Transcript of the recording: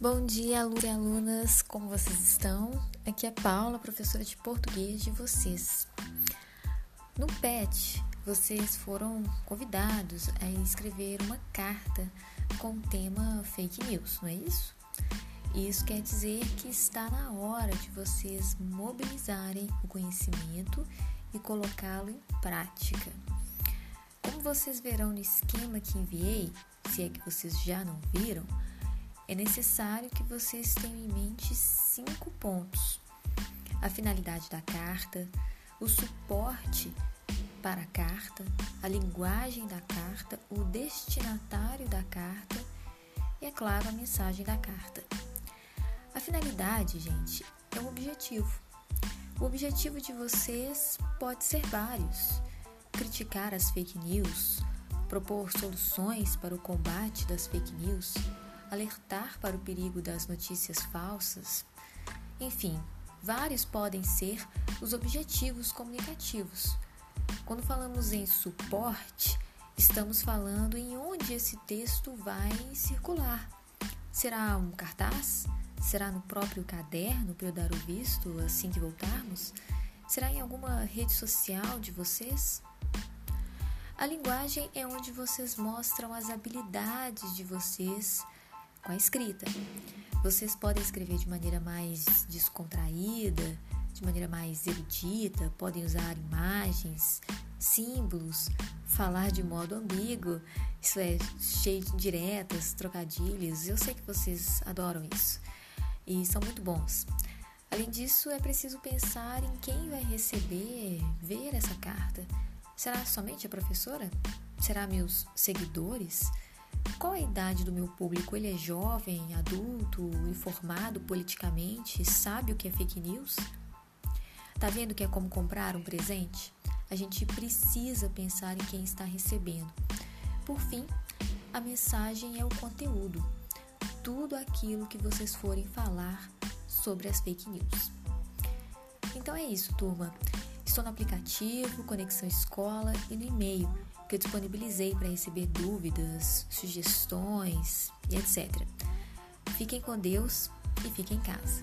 Bom dia, alunos e alunas, como vocês estão? Aqui é Paula, professora de português de vocês. No PET, vocês foram convidados a escrever uma carta com o tema fake news, não é isso? Isso quer dizer que está na hora de vocês mobilizarem o conhecimento e colocá-lo em prática. Como vocês verão no esquema que enviei, se é que vocês já não viram, é necessário que vocês tenham em mente cinco pontos: a finalidade da carta, o suporte para a carta, a linguagem da carta, o destinatário da carta e, é claro, a mensagem da carta. A finalidade, gente, é o objetivo. O objetivo de vocês pode ser vários: criticar as fake news, propor soluções para o combate das fake news alertar para o perigo das notícias falsas. Enfim, vários podem ser os objetivos comunicativos. Quando falamos em suporte, estamos falando em onde esse texto vai circular. Será um cartaz? Será no próprio caderno para eu dar o visto assim que voltarmos? Será em alguma rede social de vocês? A linguagem é onde vocês mostram as habilidades de vocês com a escrita. Vocês podem escrever de maneira mais descontraída, de maneira mais erudita, podem usar imagens, símbolos, falar de modo ambíguo, isso é, cheio de diretas, trocadilhos. Eu sei que vocês adoram isso e são muito bons. Além disso, é preciso pensar em quem vai receber, ver essa carta. Será somente a professora? Será meus seguidores? Qual a idade do meu público? Ele é jovem, adulto, informado politicamente, sabe o que é fake news? Tá vendo que é como comprar um presente? A gente precisa pensar em quem está recebendo. Por fim, a mensagem é o conteúdo. Tudo aquilo que vocês forem falar sobre as fake news. Então é isso, turma. Estou no aplicativo Conexão Escola e no e-mail que eu disponibilizei para receber dúvidas, sugestões e etc. Fiquem com Deus e fiquem em casa.